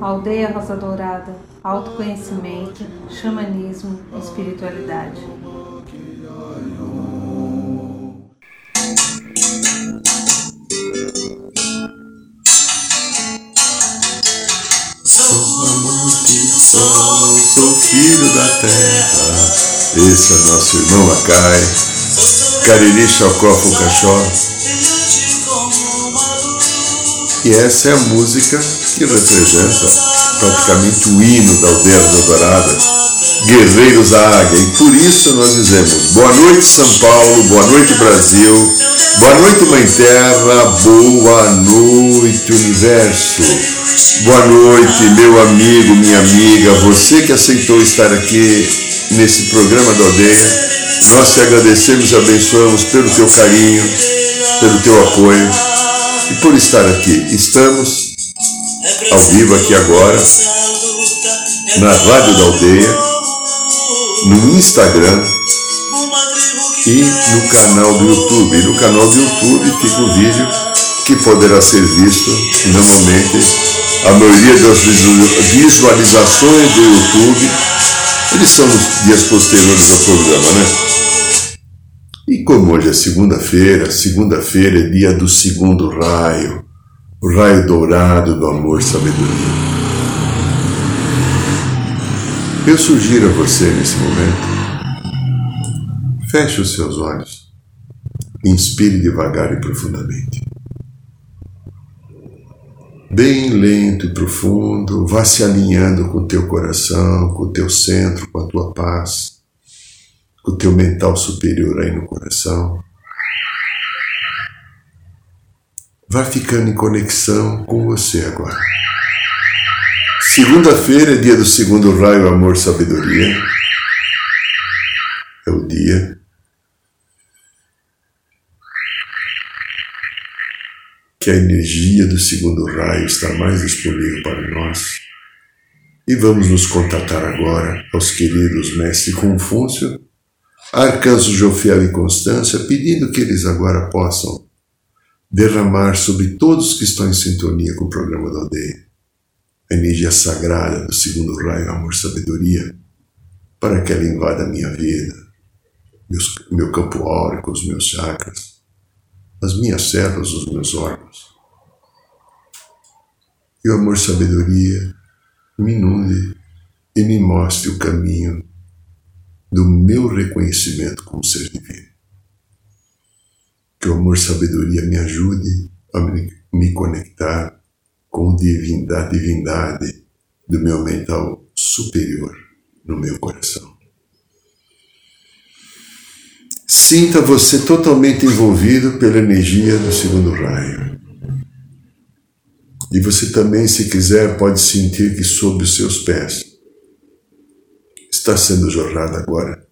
Aldeia Rosa Dourada, autoconhecimento, xamanismo, espiritualidade. Sou amante do sol, sou filho da terra. Esse é nosso irmão Acai, Cariri Chocó Fucachó. E essa é a música que representa praticamente o hino da aldeia Dourada, Guerreiros da Águia. E por isso nós dizemos boa noite São Paulo, boa noite Brasil, boa noite Mãe Terra, boa noite Universo. Boa noite, meu amigo, minha amiga, você que aceitou estar aqui nesse programa da aldeia. Nós te agradecemos e abençoamos pelo teu carinho, pelo teu apoio e por estar aqui. Estamos ao vivo aqui agora, na Rádio da Aldeia, no Instagram e no canal do YouTube. E no canal do YouTube fica o vídeo que poderá ser visto normalmente. A maioria das visualizações do YouTube, eles são nos dias posteriores ao programa, né? E como hoje é segunda-feira, segunda-feira é dia do segundo raio, o raio dourado do amor e sabedoria. Eu sugiro a você nesse momento, feche os seus olhos, inspire devagar e profundamente. Bem lento e profundo, vá se alinhando com o teu coração, com o teu centro, com a tua paz, o teu mental superior aí no coração. Vá ficando em conexão com você agora. Segunda-feira é dia do segundo raio Amor Sabedoria. É o dia que a energia do segundo raio está mais disponível para nós. E vamos nos contatar agora aos queridos Mestre Confúcio, Arcanjo Jofiel e Constância, pedindo que eles agora possam derramar sobre todos que estão em sintonia com o programa da aldeia a energia sagrada do segundo raio Amor Sabedoria, para que ela invada a minha vida, meus, meu campo áurico, os meus chakras, as minhas células, os meus órgãos. E o amor sabedoria me inunde e me mostre o caminho do meu reconhecimento como ser divino. Que o amor sabedoria me ajude a me conectar com a divindade do meu mental superior no meu coração. Sinta você totalmente envolvido pela energia do segundo raio. E você também, se quiser, pode sentir que sob os seus pés está sendo jorrada agora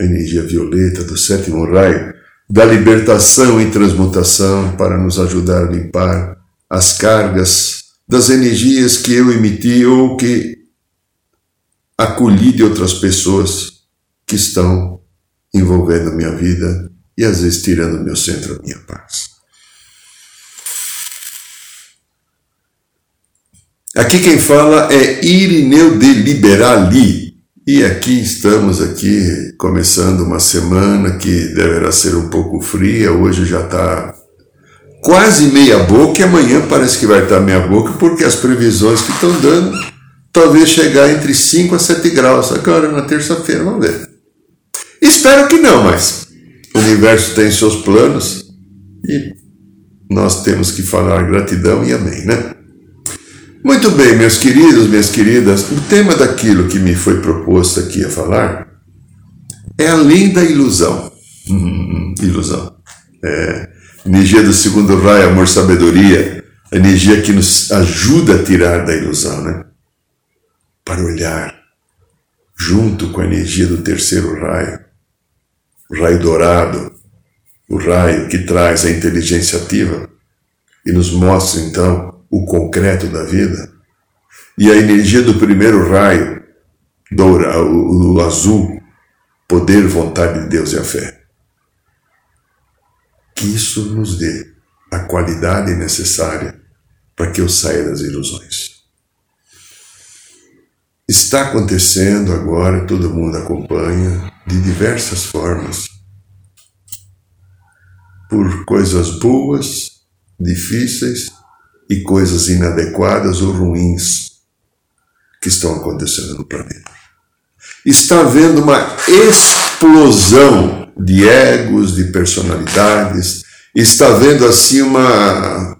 a energia violeta do sétimo raio da libertação e transmutação para nos ajudar a limpar as cargas das energias que eu emiti ou que acolhi de outras pessoas que estão envolvendo minha vida e às vezes tirando do meu centro minha paz. Aqui quem fala é Irineu de Liberali. E aqui estamos aqui começando uma semana que deverá ser um pouco fria. Hoje já está quase meia boca e amanhã parece que vai estar meia boca porque as previsões que estão dando talvez chegar entre 5 a 7 graus agora na terça-feira, vamos ver. Espero que não, mas o universo tem seus planos e nós temos que falar gratidão e amém, né? Muito bem, meus queridos, minhas queridas, o tema daquilo que me foi proposto aqui a falar é além da ilusão. Hum, ilusão. É, energia do segundo raio, amor, sabedoria, a energia que nos ajuda a tirar da ilusão, né? Para olhar junto com a energia do terceiro raio, o raio dourado, o raio que traz a inteligência ativa e nos mostra então o concreto da vida, e a energia do primeiro raio, dourado, o, o azul, poder, vontade de Deus e a fé. Que isso nos dê a qualidade necessária para que eu saia das ilusões. Está acontecendo agora, todo mundo acompanha, de diversas formas. Por coisas boas, difíceis e coisas inadequadas ou ruins que estão acontecendo no planeta. Está havendo uma explosão de egos, de personalidades, está havendo assim uma.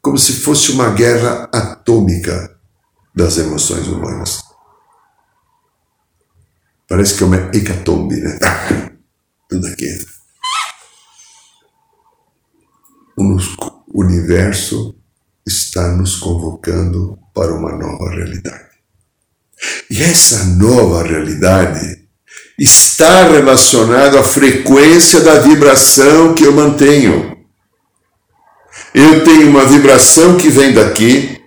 como se fosse uma guerra atômica das emoções humanas. Parece que é uma hecatombe, né? Tudo aquilo. O universo está nos convocando para uma nova realidade. E essa nova realidade está relacionada à frequência da vibração que eu mantenho. Eu tenho uma vibração que vem daqui,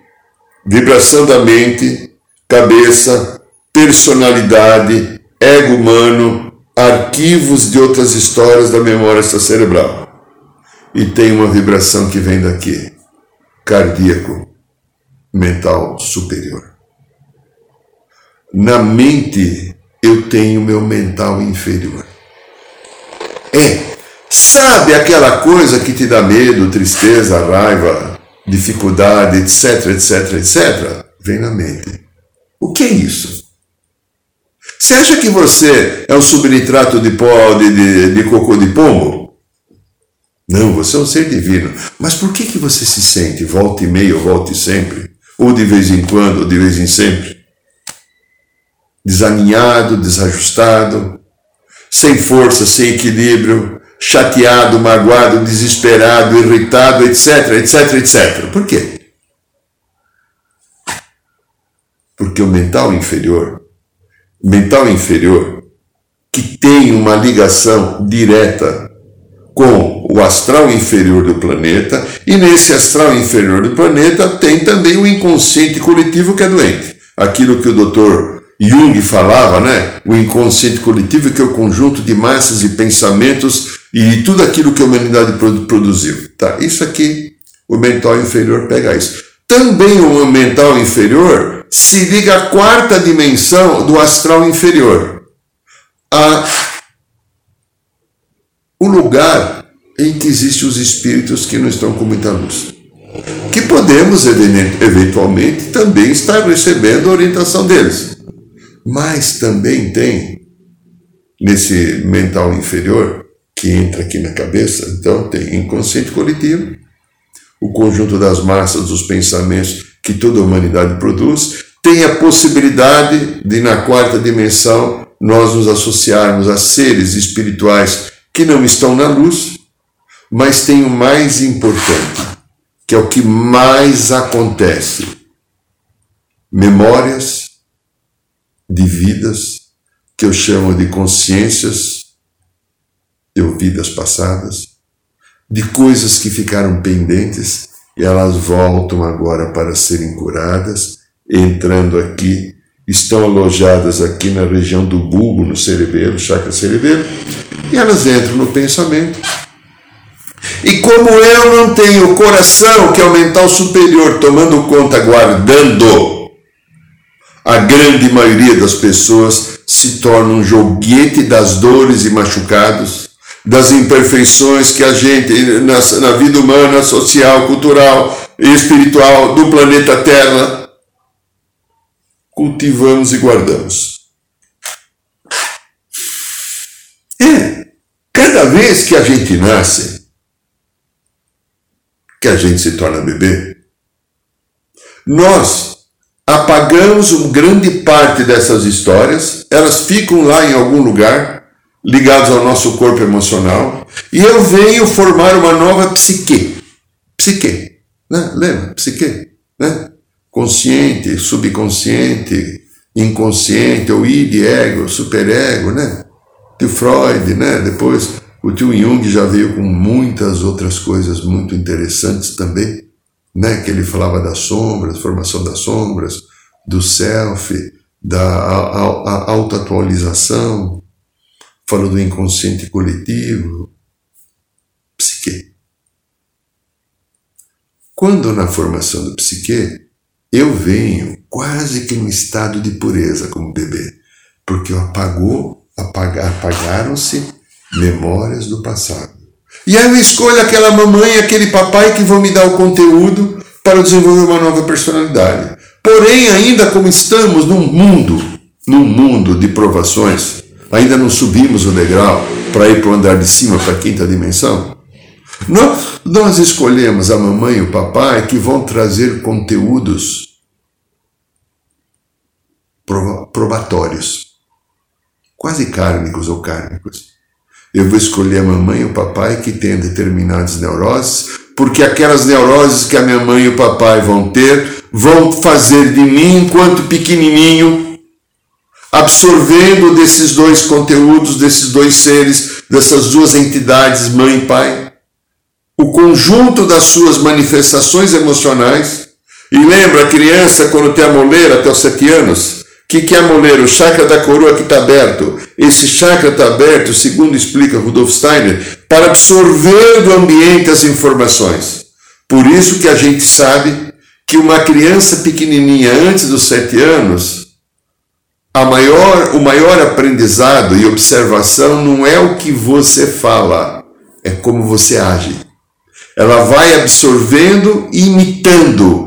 vibração da mente, cabeça, personalidade, ego humano, arquivos de outras histórias da memória cerebral. E tem uma vibração que vem daqui, cardíaco, mental superior. Na mente eu tenho meu mental inferior. É, sabe aquela coisa que te dá medo, tristeza, raiva, dificuldade, etc, etc, etc, vem na mente. O que é isso? Você acha que você é um subnitrato de pó de, de, de cocô de pombo? Não, você é um ser divino. Mas por que, que você se sente volta e meia, volta e sempre? Ou de vez em quando, ou de vez em sempre? Desalinhado, desajustado, sem força, sem equilíbrio, chateado, magoado, desesperado, irritado, etc, etc, etc. Por quê? Porque o mental inferior, mental inferior, que tem uma ligação direta com o astral inferior do planeta, e nesse astral inferior do planeta tem também o inconsciente coletivo que é doente. Aquilo que o doutor Jung falava, né? O inconsciente coletivo, que é o conjunto de massas e pensamentos e tudo aquilo que a humanidade produziu. Tá? Isso aqui, o mental inferior pega isso. Também o mental inferior se liga à quarta dimensão do astral inferior. A o lugar em que existem os espíritos que não estão com muita luz. Que podemos, eventualmente, também estar recebendo a orientação deles. Mas também tem, nesse mental inferior, que entra aqui na cabeça, então tem inconsciente coletivo, o conjunto das massas dos pensamentos que toda a humanidade produz, tem a possibilidade de, na quarta dimensão, nós nos associarmos a seres espirituais que não estão na luz, mas tem o mais importante, que é o que mais acontece: memórias de vidas que eu chamo de consciências de vidas passadas, de coisas que ficaram pendentes e elas voltam agora para serem curadas, entrando aqui, estão alojadas aqui na região do bulbo, no cerebelo, chakra cerebelo, e elas entram no pensamento. E como eu não tenho coração, que é o mental superior, tomando conta, guardando a grande maioria das pessoas se torna um joguete das dores e machucados, das imperfeições que a gente, na, na vida humana, social, cultural e espiritual do planeta Terra, cultivamos e guardamos. É, cada vez que a gente nasce, que a gente se torna bebê, nós apagamos uma grande parte dessas histórias, elas ficam lá em algum lugar, ligadas ao nosso corpo emocional, e eu venho formar uma nova psique. Psique, né? lembra? Psique, né? Consciente, subconsciente, inconsciente, ou id, ego, superego, né? Tio Freud, né? Depois o tio Jung já veio com muitas outras coisas muito interessantes também né, que ele falava das sombras, formação das sombras, do self, da autoatualização, falou do inconsciente coletivo, psique. Quando na formação do psique, eu venho quase que num estado de pureza como bebê, porque apagou, apaga, apagaram-se memórias do passado. E aí eu escolho aquela mamãe, aquele papai que vão me dar o conteúdo para desenvolver uma nova personalidade. Porém, ainda como estamos num mundo, num mundo de provações, ainda não subimos o degrau para ir para o andar de cima, para a quinta dimensão, nós, nós escolhemos a mamãe e o papai que vão trazer conteúdos probatórios, quase kármicos ou kármicos. Eu vou escolher a mamãe e o papai que têm determinadas neuroses, porque aquelas neuroses que a minha mãe e o papai vão ter vão fazer de mim, enquanto pequenininho, absorvendo desses dois conteúdos, desses dois seres, dessas duas entidades, mãe e pai, o conjunto das suas manifestações emocionais. E lembra a criança quando tem a moleira até os sete anos? O que, que é a? O chakra da coroa que está aberto. Esse chakra está aberto, segundo explica Rudolf Steiner, para absorver do ambiente as informações. Por isso que a gente sabe que uma criança pequenininha antes dos sete anos, a maior, o maior aprendizado e observação não é o que você fala, é como você age. Ela vai absorvendo e imitando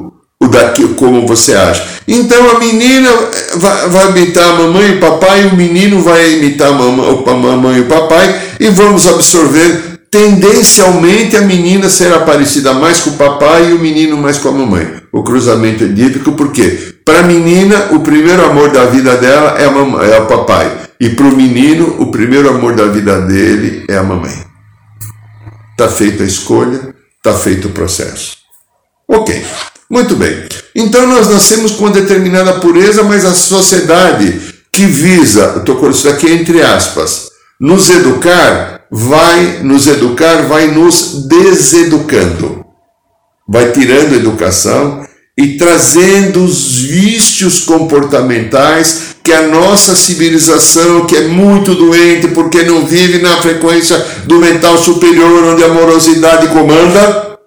daqui, como você age. Então a menina vai, vai imitar a mamãe e o papai, e o menino vai imitar a mamãe, e o papai, e vamos absorver. Tendencialmente a menina será parecida mais com o papai e o menino mais com a mamãe. O cruzamento edípico, por quê? Para a menina, o primeiro amor da vida dela é, a mamãe, é o papai. E para o menino, o primeiro amor da vida dele é a mamãe. Está feita a escolha, está feito o processo. Ok, muito bem. Então nós nascemos com uma determinada pureza, mas a sociedade que visa, estou com isso aqui entre aspas, nos educar, vai nos educar, vai nos deseducando. Vai tirando educação e trazendo os vícios comportamentais que a nossa civilização, que é muito doente porque não vive na frequência do mental superior onde a amorosidade comanda,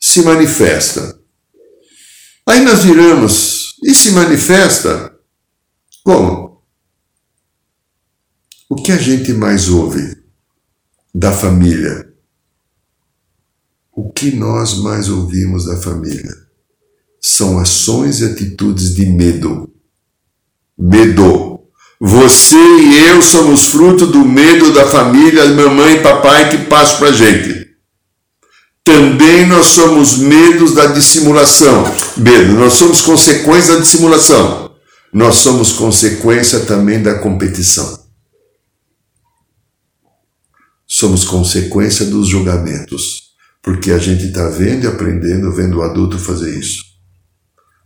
se manifesta. Aí nós viramos e se manifesta como? O que a gente mais ouve da família? O que nós mais ouvimos da família? são ações e atitudes de medo. Medo. Você e eu somos fruto do medo da família, mamãe e papai que passam para gente. Também nós somos medos da dissimulação. Medo, nós somos consequência da dissimulação. Nós somos consequência também da competição. Somos consequência dos julgamentos. Porque a gente está vendo e aprendendo, vendo o adulto fazer isso.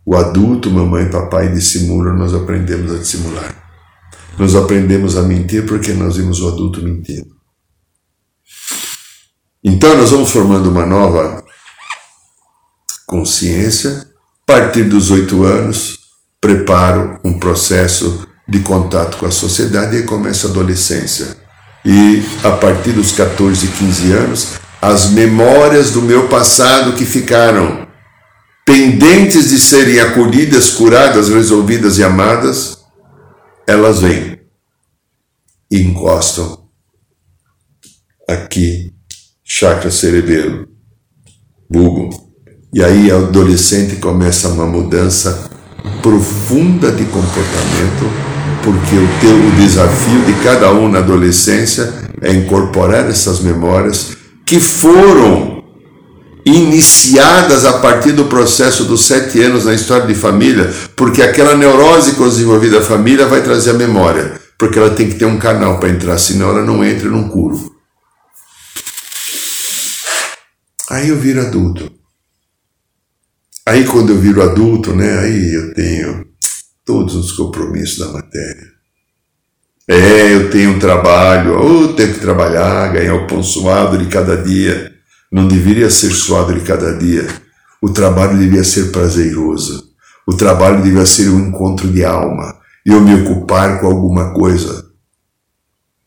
O adulto, mamãe papai dissimulam, nós aprendemos a dissimular. Nós aprendemos a mentir porque nós vimos o adulto mentindo. Então nós vamos formando uma nova consciência. A partir dos oito anos, preparo um processo de contato com a sociedade e começa a adolescência. E a partir dos 14, 15 anos, as memórias do meu passado que ficaram pendentes de serem acolhidas, curadas, resolvidas e amadas, elas vêm e encostam aqui, chakra cerebelo, bulbo. E aí adolescente começa uma mudança profunda de comportamento, porque o teu o desafio de cada um na adolescência é incorporar essas memórias que foram iniciadas a partir do processo dos sete anos na história de família, porque aquela neurose com desenvolvida a família vai trazer a memória, porque ela tem que ter um canal para entrar, senão ela não entra num curvo. Aí eu viro adulto. Aí quando eu viro adulto, né, aí eu tenho todos os compromissos da matéria. É, eu tenho um trabalho, eu tenho que trabalhar, ganhar o pão suado de cada dia não deveria ser suado de cada dia. O trabalho deveria ser prazeroso. O trabalho deveria ser um encontro de alma. E eu me ocupar com alguma coisa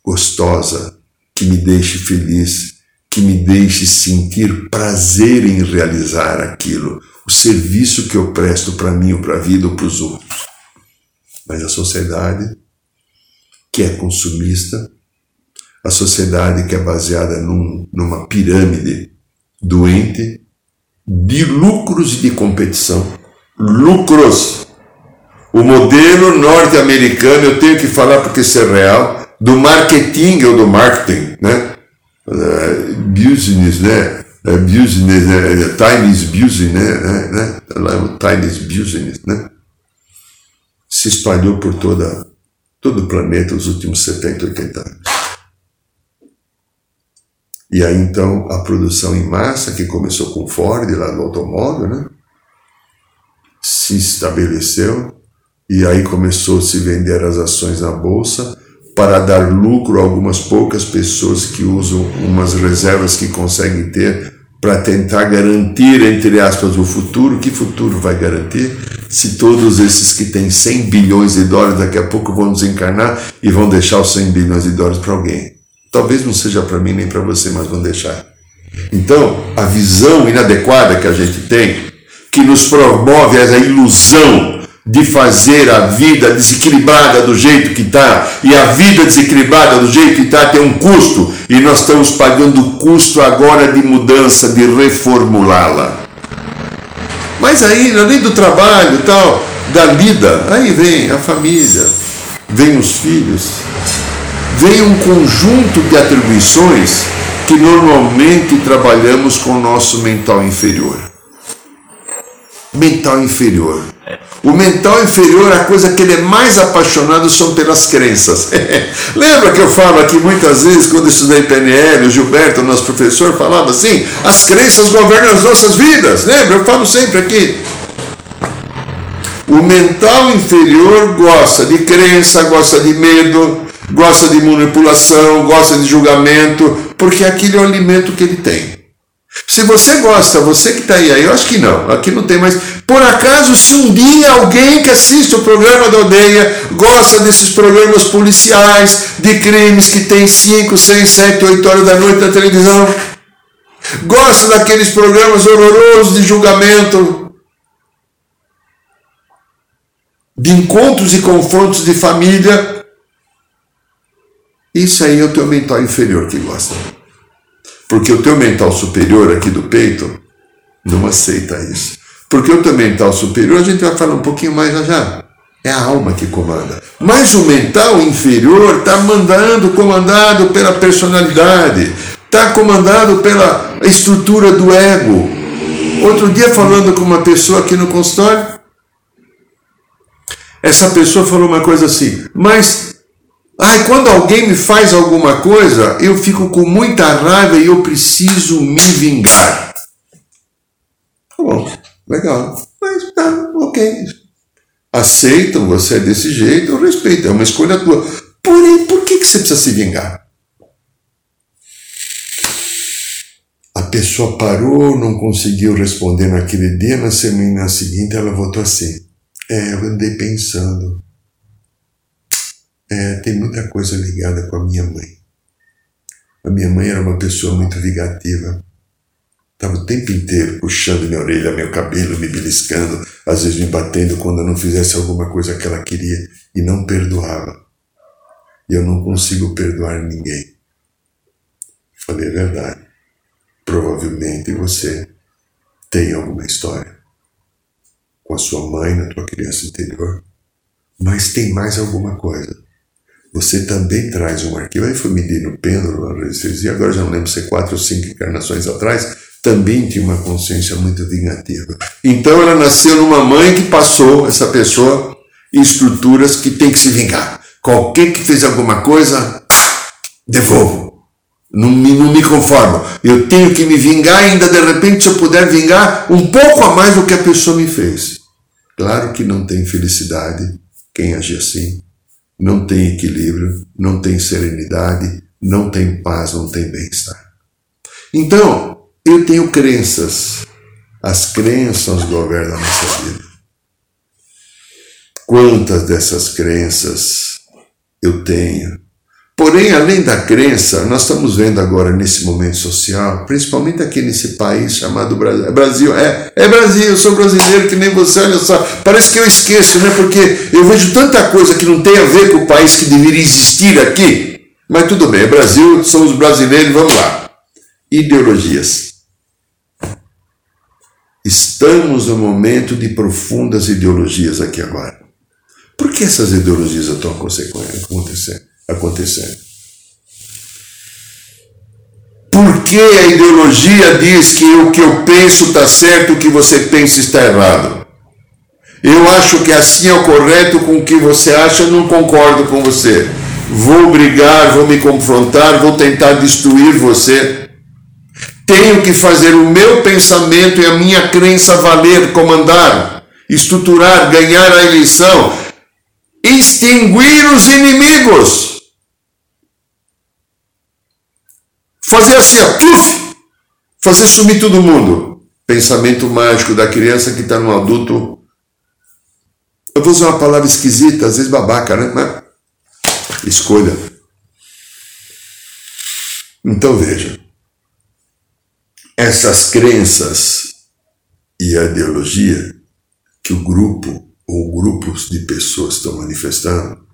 gostosa, que me deixe feliz, que me deixe sentir prazer em realizar aquilo, o serviço que eu presto para mim, ou para a vida, ou para os outros. Mas a sociedade que é consumista, a sociedade que é baseada num, numa pirâmide doente de lucros e de competição. Lucros! O modelo norte-americano, eu tenho que falar porque isso é real, do marketing ou do marketing, né? Uh, business, né? Uh, business, uh, time is business, né? né? Time is business, né? Se espalhou por toda, todo o planeta nos últimos 70, 80 anos. E aí então a produção em massa, que começou com Ford lá no automóvel, né? se estabeleceu e aí começou a se vender as ações na bolsa para dar lucro a algumas poucas pessoas que usam umas reservas que conseguem ter para tentar garantir, entre aspas, o futuro. Que futuro vai garantir se todos esses que têm 100 bilhões de dólares daqui a pouco vão desencarnar e vão deixar os 100 bilhões de dólares para alguém? Talvez não seja para mim nem para você, mas vão deixar. Então, a visão inadequada que a gente tem, que nos promove essa ilusão de fazer a vida desequilibrada do jeito que está, e a vida desequilibrada do jeito que está tem um custo, e nós estamos pagando o custo agora de mudança, de reformulá-la. Mas aí, além do trabalho e tal, da vida, aí vem a família, vem os filhos, vem um conjunto de atribuições que normalmente trabalhamos com o nosso mental inferior. Mental inferior. O mental inferior, a coisa que ele é mais apaixonado são pelas crenças. Lembra que eu falo aqui muitas vezes, quando estudei PNL, o Gilberto, nosso professor, falava assim: as crenças governam as nossas vidas. Lembra? Eu falo sempre aqui. O mental inferior gosta de crença, gosta de medo, gosta de manipulação, gosta de julgamento, porque aquilo é o alimento que ele tem. Se você gosta, você que está aí, aí, eu acho que não, aqui não tem mais. Por acaso, se um dia alguém que assiste o programa da aldeia gosta desses programas policiais de crimes que tem 5, 6, 7, 8 horas da noite na televisão, gosta daqueles programas horrorosos de julgamento, de encontros e confrontos de família, isso aí é o teu mental inferior que gosta. Porque o teu mental superior aqui do peito não aceita isso. Porque o teu mental superior, a gente vai falar um pouquinho mais já já. É a alma que comanda. Mas o mental inferior está mandando, comandado pela personalidade, está comandado pela estrutura do ego. Outro dia, falando com uma pessoa aqui no consultório, essa pessoa falou uma coisa assim, mas Ai, quando alguém me faz alguma coisa, eu fico com muita raiva e eu preciso me vingar. Tá bom, legal. Mas tá, ok. Aceitam você é desse jeito, eu respeito, é uma escolha tua. Porém, por que, que você precisa se vingar? A pessoa parou, não conseguiu responder naquele dia, na semana seguinte ela voltou assim. É, eu andei pensando é, tem muita coisa ligada com a minha mãe. A minha mãe era uma pessoa muito vingativa. Estava o tempo inteiro puxando minha orelha, meu cabelo, me beliscando, às vezes me batendo quando eu não fizesse alguma coisa que ela queria e não perdoava. E eu não consigo perdoar ninguém. Falei a verdade. Provavelmente você tem alguma história com a sua mãe na tua criança interior, mas tem mais alguma coisa você também traz um arquivo. Aí foi medir no pêndulo, na resistencia, agora já não lembro se é quatro ou cinco encarnações atrás, também tinha uma consciência muito vingativa. Então ela nasceu numa mãe que passou, essa pessoa, estruturas que tem que se vingar. Qualquer que fez alguma coisa, devolvo. Não me, não me conformo. Eu tenho que me vingar ainda de repente, se eu puder vingar um pouco a mais do que a pessoa me fez. Claro que não tem felicidade quem agir assim não tem equilíbrio, não tem serenidade, não tem paz, não tem bem-estar. Então, eu tenho crenças. As crenças governam a nossa vida. Quantas dessas crenças eu tenho Porém, além da crença, nós estamos vendo agora nesse momento social, principalmente aqui nesse país chamado Brasil. É Brasil, é, é Brasil, eu sou brasileiro que nem você, olha só. Parece que eu esqueço, né? Porque eu vejo tanta coisa que não tem a ver com o país que deveria existir aqui. Mas tudo bem, é Brasil, somos brasileiros, vamos lá. Ideologias. Estamos no momento de profundas ideologias aqui agora. Por que essas ideologias estão acontecendo? Acontecendo. Porque a ideologia diz que o que eu penso está certo, o que você pensa está errado. Eu acho que assim é o correto com o que você acha, não concordo com você. Vou brigar, vou me confrontar, vou tentar destruir você. Tenho que fazer o meu pensamento e a minha crença valer, comandar, estruturar, ganhar a eleição, extinguir os inimigos. Fazer assim, ó, tuf, fazer sumir todo mundo. Pensamento mágico da criança que está no adulto. Eu vou usar uma palavra esquisita, às vezes babaca, né? Mas escolha. Então veja, essas crenças e a ideologia que o grupo ou grupos de pessoas estão manifestando,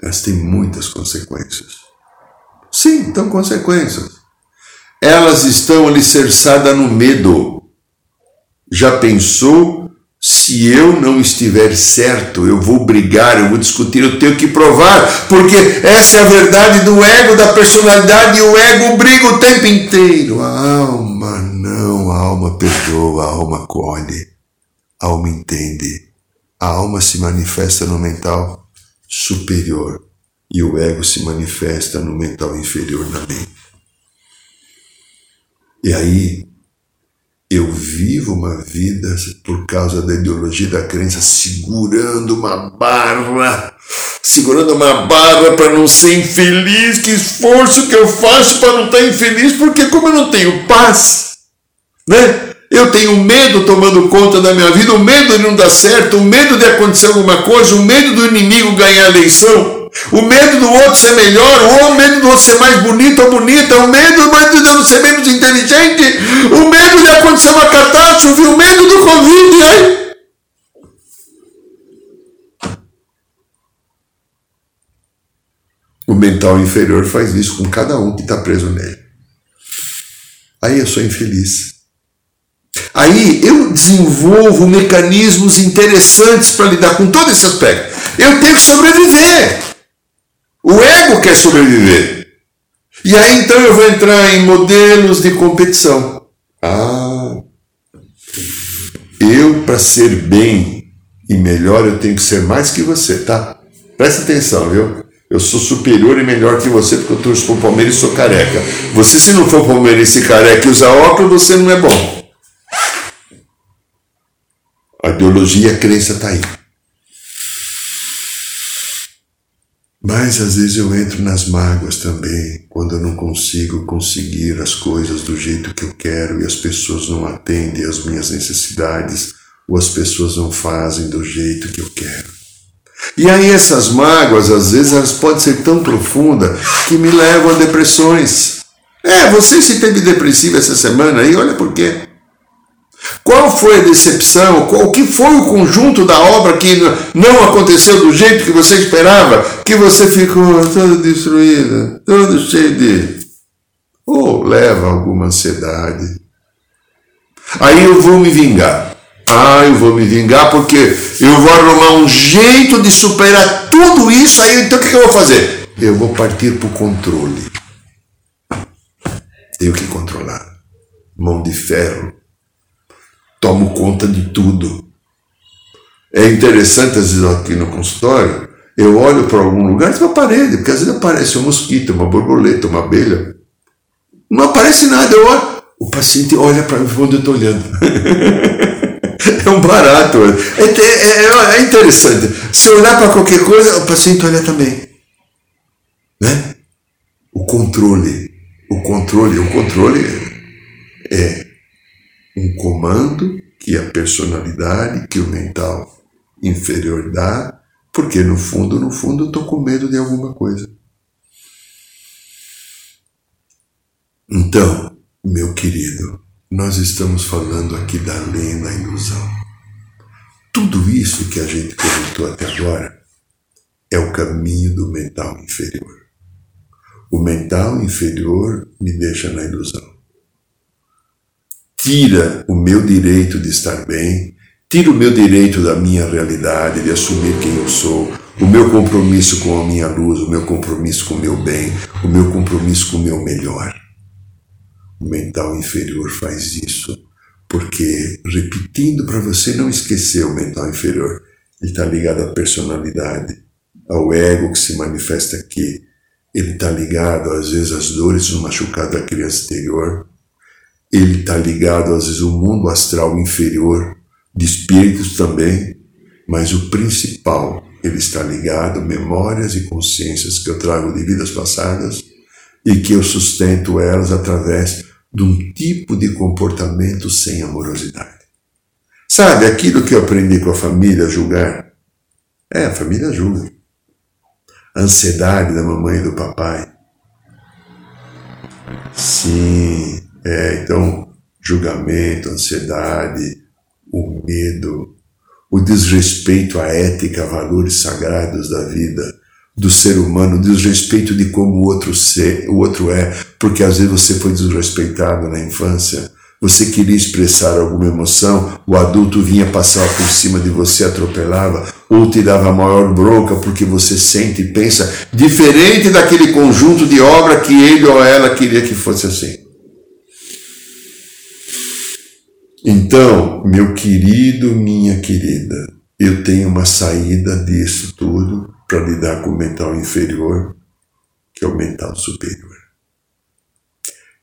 elas têm muitas consequências. Sim, estão consequências elas estão alicerçadas no medo. Já pensou? Se eu não estiver certo, eu vou brigar, eu vou discutir, eu tenho que provar, porque essa é a verdade do ego, da personalidade, e o ego briga o tempo inteiro. A alma não, a alma perdoa, a alma colhe, a alma entende. A alma se manifesta no mental superior e o ego se manifesta no mental inferior na mente. E aí eu vivo uma vida por causa da ideologia da crença segurando uma barra, segurando uma barra para não ser infeliz. Que esforço que eu faço para não estar infeliz, porque como eu não tenho paz, né? Eu tenho medo tomando conta da minha vida, o medo de não dar certo, o medo de acontecer alguma coisa, o medo do inimigo ganhar a eleição. O medo do outro ser melhor, ou o medo do outro ser mais bonito ou bonita, o medo de não ser menos inteligente, o medo de acontecer uma catástrofe, o medo do Covid. O mental inferior faz isso com cada um que está preso nele. Aí eu sou infeliz. Aí eu desenvolvo mecanismos interessantes para lidar com todo esse aspecto. Eu tenho que sobreviver. O ego quer sobreviver. E aí então eu vou entrar em modelos de competição. Ah, eu para ser bem e melhor eu tenho que ser mais que você, tá? Presta atenção, viu? Eu sou superior e melhor que você porque eu torço pro Palmeiras e sou careca. Você se não for palmeirense careca e usar óculos, você não é bom. A ideologia, a crença está aí. Mas às vezes eu entro nas mágoas também, quando eu não consigo conseguir as coisas do jeito que eu quero e as pessoas não atendem às minhas necessidades ou as pessoas não fazem do jeito que eu quero. E aí essas mágoas, às vezes, elas podem ser tão profundas que me levam a depressões. É, você se teve depressivo essa semana aí, olha por quê. Qual foi a decepção? Qual, o que foi o conjunto da obra que não aconteceu do jeito que você esperava? Que você ficou todo destruído, todo cheio de. Ou leva alguma ansiedade. Aí eu vou me vingar. Ah, eu vou me vingar porque eu vou arrumar um jeito de superar tudo isso. Aí então o que eu vou fazer? Eu vou partir para o controle. Tenho que controlar. Mão de ferro tomo conta de tudo. É interessante, às vezes, aqui no consultório, eu olho para algum lugar e uma parede, porque às vezes aparece um mosquito, uma borboleta, uma abelha. Não aparece nada, eu olho. O paciente olha para onde eu estou olhando. é um barato. É, é, é, é interessante. Se olhar para qualquer coisa, o paciente olha também. Né? O controle. O controle. O controle é um comando que a personalidade, que o mental inferior dá, porque no fundo, no fundo, eu estou com medo de alguma coisa. Então, meu querido, nós estamos falando aqui da lei da ilusão. Tudo isso que a gente comentou até agora é o caminho do mental inferior. O mental inferior me deixa na ilusão. Tira o meu direito de estar bem, tira o meu direito da minha realidade, de assumir quem eu sou, o meu compromisso com a minha luz, o meu compromisso com o meu bem, o meu compromisso com o meu melhor. O mental inferior faz isso porque, repetindo para você não esquecer o mental inferior, ele está ligado à personalidade, ao ego que se manifesta aqui. Ele está ligado, às vezes, às dores do machucado da criança interior. Ele está ligado, às vezes, ao mundo astral inferior, de espíritos também. Mas o principal, ele está ligado a memórias e consciências que eu trago de vidas passadas e que eu sustento elas através de um tipo de comportamento sem amorosidade. Sabe aquilo que eu aprendi com a família, julgar? É, a família julga a ansiedade da mamãe e do papai. Sim, é, então, julgamento, ansiedade, o medo, o desrespeito à ética, valores sagrados da vida, do ser humano, o desrespeito de como o outro, ser, o outro é, porque às vezes você foi desrespeitado na infância, você queria expressar alguma emoção, o adulto vinha passar por cima de você, atropelava, ou te dava maior bronca porque você sente e pensa diferente daquele conjunto de obra que ele ou ela queria que fosse assim. Então, meu querido, minha querida, eu tenho uma saída disso tudo para lidar com o mental inferior, que é o mental superior.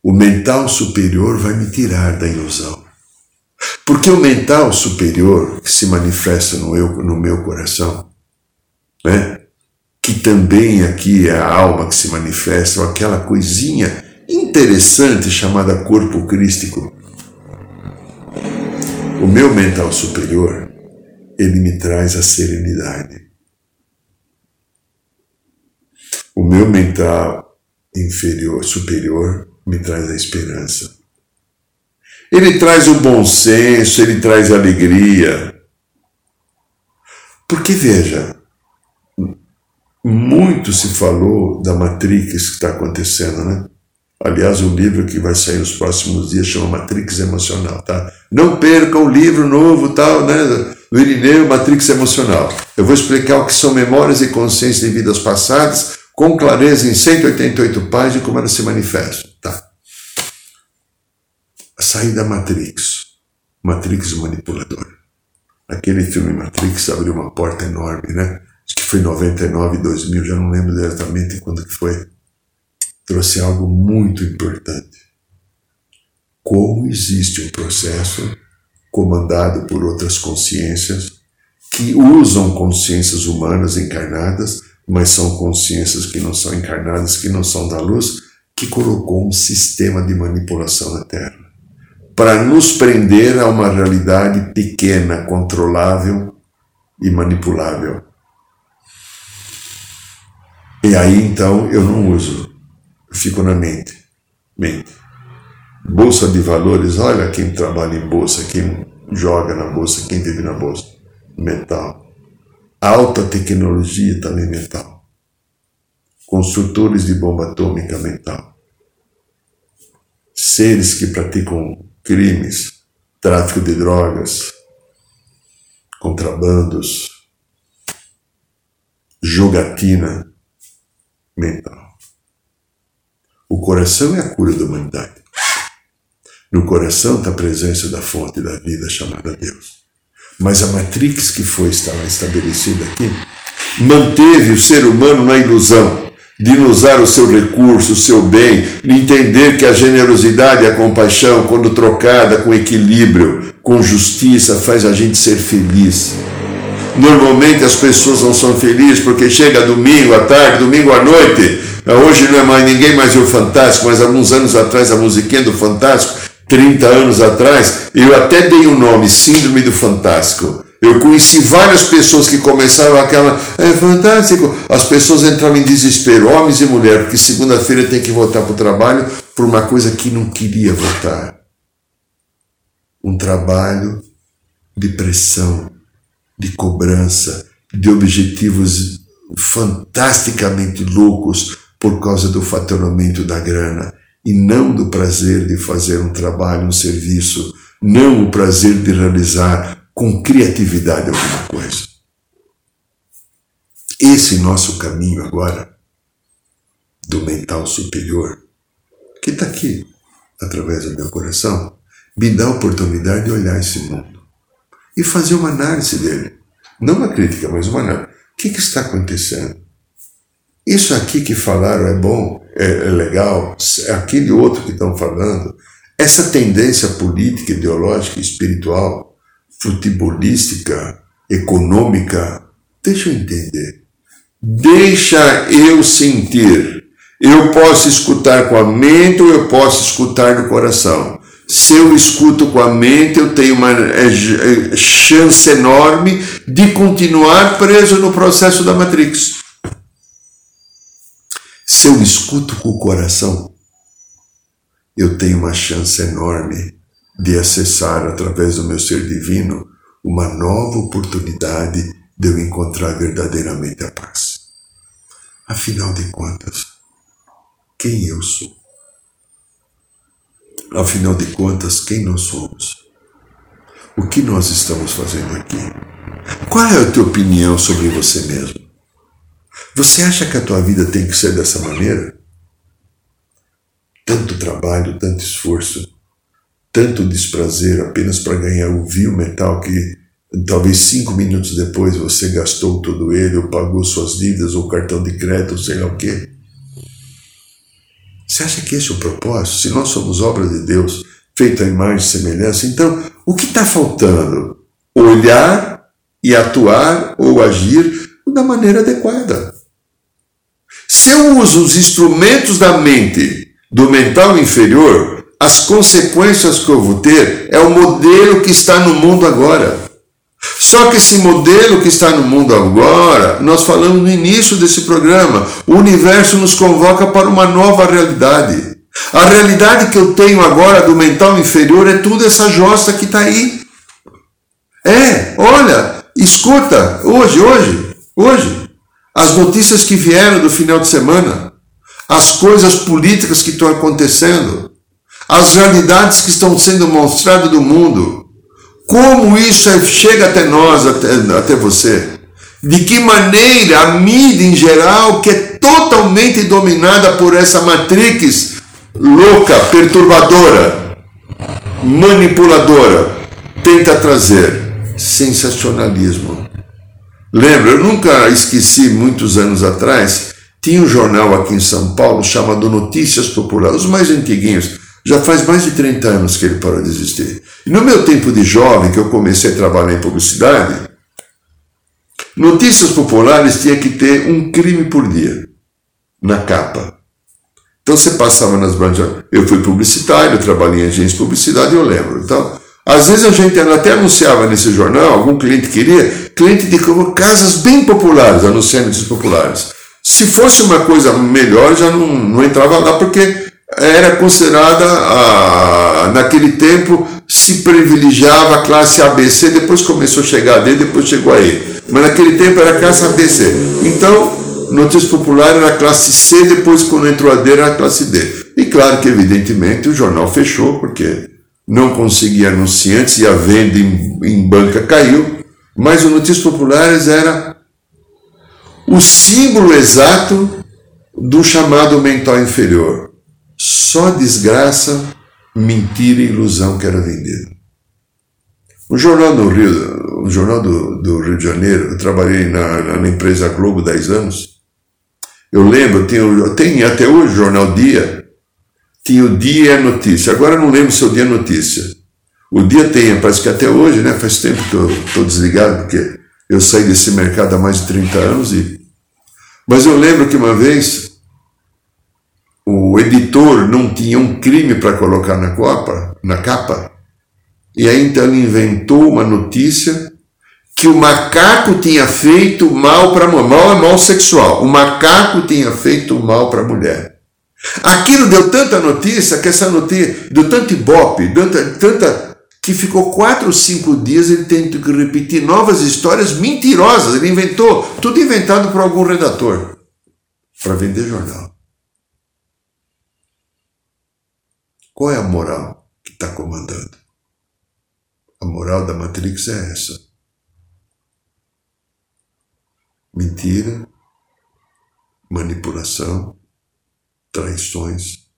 O mental superior vai me tirar da ilusão. Porque o mental superior que se manifesta no, eu, no meu coração, né? que também aqui é a alma que se manifesta, ou aquela coisinha interessante chamada corpo crístico. O meu mental superior, ele me traz a serenidade. O meu mental inferior, superior, me traz a esperança. Ele traz o bom senso, ele traz a alegria. Porque veja, muito se falou da Matrix que está acontecendo, né? Aliás, o livro que vai sair nos próximos dias chama Matrix Emocional, tá? Não percam o livro novo, tal, né? Do Irineu, Matrix Emocional. Eu vou explicar o que são memórias e consciência de vidas passadas com clareza em 188 páginas e como elas se manifestam. Tá. Sair da Matrix. Matrix manipulador. Aquele filme Matrix abriu uma porta enorme, né? Acho que foi em 99, 2000, já não lembro exatamente quando que foi. Trouxe algo muito importante. Como existe um processo comandado por outras consciências que usam consciências humanas encarnadas mas são consciências que não são encarnadas, que não são da luz, que colocou um sistema de manipulação na Terra para nos prender a uma realidade pequena, controlável e manipulável. E aí então eu não uso, fico na mente. Mente. Bolsa de valores, olha quem trabalha em bolsa, quem joga na bolsa, quem vive na bolsa. Mental alta tecnologia também mental, construtores de bomba atômica mental, seres que praticam crimes, tráfico de drogas, contrabandos, jogatina mental. O coração é a cura da humanidade. No coração está a presença da fonte da vida chamada Deus. Mas a matrix que foi estabelecida aqui manteve o ser humano na ilusão de usar o seu recurso, o seu bem, de entender que a generosidade e a compaixão, quando trocada com equilíbrio, com justiça, faz a gente ser feliz. Normalmente as pessoas não são felizes porque chega domingo à tarde, domingo à noite. Hoje não é mais ninguém mais o Fantástico, mas alguns anos atrás a musiquinha do Fantástico 30 anos atrás, eu até dei o um nome Síndrome do Fantástico. Eu conheci várias pessoas que começaram aquela. É fantástico. As pessoas entravam em desespero, homens e mulheres, porque segunda-feira tem que voltar para o trabalho por uma coisa que não queria voltar. Um trabalho de pressão, de cobrança, de objetivos fantasticamente loucos por causa do faturamento da grana e não do prazer de fazer um trabalho, um serviço, não o prazer de realizar com criatividade alguma coisa. Esse nosso caminho agora, do mental superior, que está aqui, através do meu coração, me dá a oportunidade de olhar esse mundo e fazer uma análise dele. Não uma crítica, mas uma análise. O que, que está acontecendo? Isso aqui que falaram é bom, é, é legal, é aquele outro que estão falando, essa tendência política, ideológica, espiritual, futebolística, econômica. Deixa eu entender. Deixa eu sentir. Eu posso escutar com a mente ou eu posso escutar no coração. Se eu escuto com a mente, eu tenho uma é, é, chance enorme de continuar preso no processo da Matrix. Se eu escuto com o coração, eu tenho uma chance enorme de acessar através do meu ser divino uma nova oportunidade de eu encontrar verdadeiramente a paz. Afinal de contas, quem eu sou? Afinal de contas, quem nós somos? O que nós estamos fazendo aqui? Qual é a tua opinião sobre você mesmo? Você acha que a tua vida tem que ser dessa maneira? Tanto trabalho, tanto esforço, tanto desprazer apenas para ganhar o vil mental que talvez cinco minutos depois você gastou todo ele, ou pagou suas dívidas, ou cartão de crédito, sei lá o quê. Você acha que esse é o propósito? Se nós somos obra de Deus, feita à imagem e semelhança, então o que está faltando? Olhar e atuar ou agir da maneira adequada. Se eu uso os instrumentos da mente, do mental inferior, as consequências que eu vou ter é o modelo que está no mundo agora. Só que esse modelo que está no mundo agora, nós falamos no início desse programa, o universo nos convoca para uma nova realidade. A realidade que eu tenho agora do mental inferior é tudo essa jossa que está aí. É, olha, escuta, hoje, hoje, hoje, as notícias que vieram do final de semana, as coisas políticas que estão acontecendo, as realidades que estão sendo mostradas do mundo, como isso é, chega até nós, até, até você. De que maneira a mídia em geral, que é totalmente dominada por essa matrix louca, perturbadora, manipuladora, tenta trazer sensacionalismo. Lembra, eu nunca esqueci, muitos anos atrás, tinha um jornal aqui em São Paulo chamado Notícias Populares, os mais antiguinhos, já faz mais de 30 anos que ele parou de existir. E no meu tempo de jovem, que eu comecei a trabalhar em publicidade, notícias populares tinha que ter um crime por dia na capa. Então você passava nas bancas. Eu fui publicitário, trabalhei em agência de publicidade, eu lembro. Então, às vezes a gente até anunciava nesse jornal, algum cliente queria, cliente de casas bem populares, anunciando esses populares. Se fosse uma coisa melhor, já não, não entrava lá, porque era considerada, a, naquele tempo, se privilegiava a classe ABC, depois começou a chegar a D, depois chegou a E. Mas naquele tempo era a classe ABC. Então, notícia popular era a classe C, depois quando entrou a D era a classe D. E claro que, evidentemente, o jornal fechou, porque não conseguia anunciantes e a venda em, em banca caiu. Mas o Notícias Populares era o símbolo exato do chamado mental inferior só desgraça, mentira e ilusão que era vendida. O jornal do Rio, o jornal do, do Rio de Janeiro, eu trabalhei na, na empresa Globo 10 anos. Eu lembro, tem, tem até hoje o jornal Dia, tinha o Dia é Notícia. Agora eu não lembro se é o Dia Notícia. O Dia tem, parece que até hoje, né? Faz tempo que eu estou desligado, porque eu saí desse mercado há mais de 30 anos. E... Mas eu lembro que uma vez o editor não tinha um crime para colocar na capa, na capa, e aí então ele inventou uma notícia que o macaco tinha feito mal para a mulher. Mal é mal sexual. O macaco tinha feito mal para a mulher. Aquilo deu tanta notícia que essa notícia deu tanto ibope, tanta, tanta que ficou quatro ou cinco dias ele tendo que repetir novas histórias mentirosas. Ele inventou, tudo inventado por algum redator para vender jornal. Qual é a moral que está comandando? A moral da Matrix é essa. Mentira, manipulação, traições,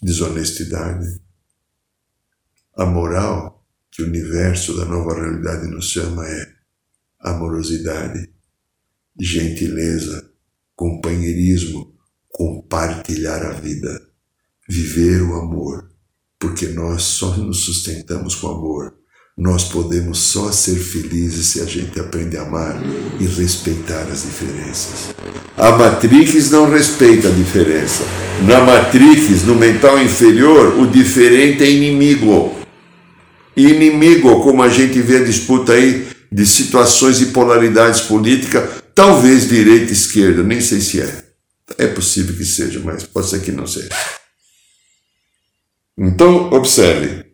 desonestidade. A moral que o universo da nova realidade nos chama é amorosidade, gentileza, companheirismo, compartilhar a vida, viver o amor, porque nós só nos sustentamos com amor nós podemos só ser felizes se a gente aprende a amar e respeitar as diferenças. A Matrix não respeita a diferença. Na Matrix, no mental inferior, o diferente é inimigo. Inimigo, como a gente vê a disputa aí de situações e polaridades políticas, talvez direita e esquerda, nem sei se é. É possível que seja, mas pode ser que não seja. Então, observe.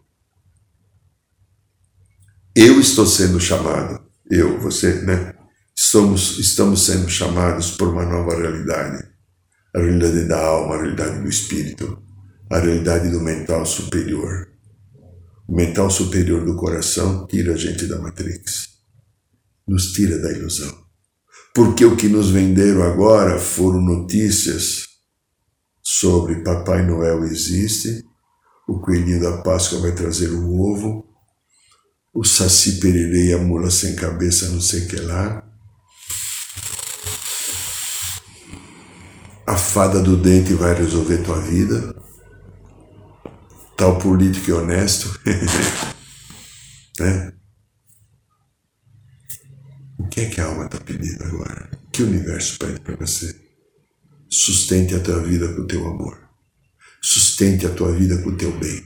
Eu estou sendo chamado, eu, você, né? Estamos, estamos sendo chamados por uma nova realidade. A realidade da alma, a realidade do espírito, a realidade do mental superior. O mental superior do coração tira a gente da Matrix, nos tira da ilusão. Porque o que nos venderam agora foram notícias sobre Papai Noel existe, o coelhinho da Páscoa vai trazer o ovo, o Saci Pererê e a mula sem cabeça, não sei que lá. A fada do dente vai resolver tua vida. Tal político e honesto. né? O que é que a alma está pedindo agora? Que o universo pede para você? Sustente a tua vida com o teu amor. Sustente a tua vida com o teu bem.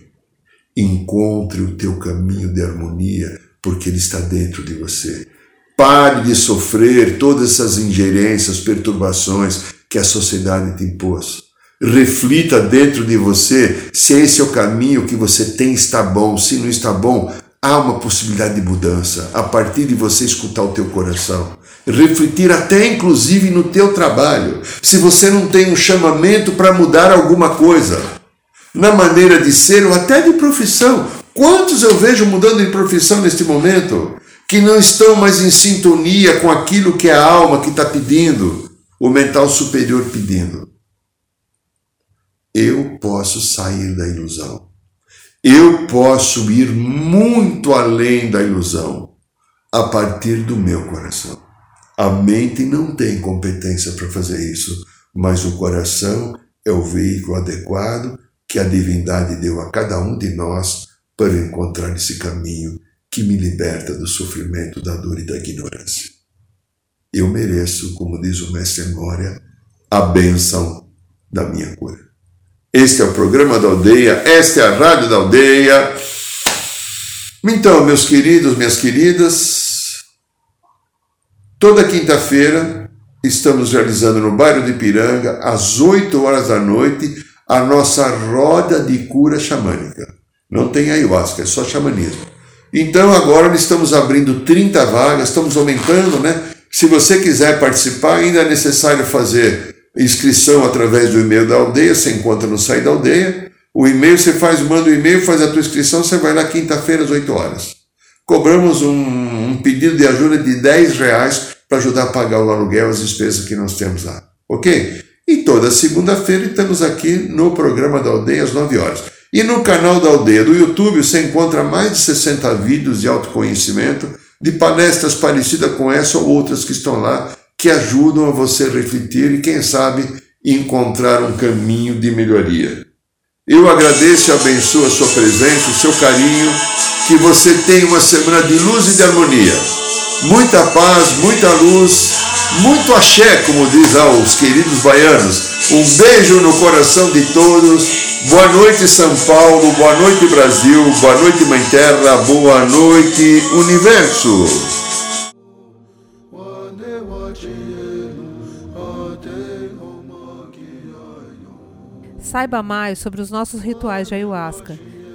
Encontre o teu caminho de harmonia, porque ele está dentro de você. Pare de sofrer todas essas ingerências, perturbações que a sociedade te impôs. Reflita dentro de você se esse é o caminho que você tem está bom. Se não está bom, há uma possibilidade de mudança a partir de você escutar o teu coração. Refletir até inclusive no teu trabalho. Se você não tem um chamamento para mudar alguma coisa, na maneira de ser ou até de profissão. Quantos eu vejo mudando de profissão neste momento que não estão mais em sintonia com aquilo que a alma que está pedindo, o mental superior pedindo? Eu posso sair da ilusão. Eu posso ir muito além da ilusão a partir do meu coração. A mente não tem competência para fazer isso, mas o coração é o veículo adequado que a divindade deu a cada um de nós para encontrar esse caminho que me liberta do sofrimento, da dor e da ignorância. Eu mereço, como diz o mestre Moria, a bênção da minha cura. Este é o programa da aldeia, esta é a rádio da aldeia. Então, meus queridos, minhas queridas, toda quinta-feira estamos realizando no bairro de Piranga, às 8 horas da noite, a nossa roda de cura xamânica. Não tem ayahuasca, é só xamanismo. Então agora estamos abrindo 30 vagas, estamos aumentando, né? Se você quiser participar, ainda é necessário fazer inscrição através do e-mail da aldeia, você encontra no site da aldeia. O e-mail você faz, manda o e-mail, faz a tua inscrição, você vai lá quinta-feira às 8 horas. Cobramos um, um pedido de ajuda de 10 reais para ajudar a pagar o aluguel, as despesas que nós temos lá. Ok? E toda segunda-feira estamos aqui no programa da Aldeia às 9 horas. E no canal da Aldeia do YouTube você encontra mais de 60 vídeos de autoconhecimento, de palestras parecidas com essa ou outras que estão lá, que ajudam a você refletir e, quem sabe, encontrar um caminho de melhoria. Eu agradeço e abençoo a sua presença, o seu carinho, que você tenha uma semana de luz e de harmonia. Muita paz, muita luz, muito axé, como diz aos queridos baianos. Um beijo no coração de todos. Boa noite, São Paulo. Boa noite, Brasil. Boa noite, Mãe Terra. Boa noite, Universo. Saiba mais sobre os nossos rituais de ayahuasca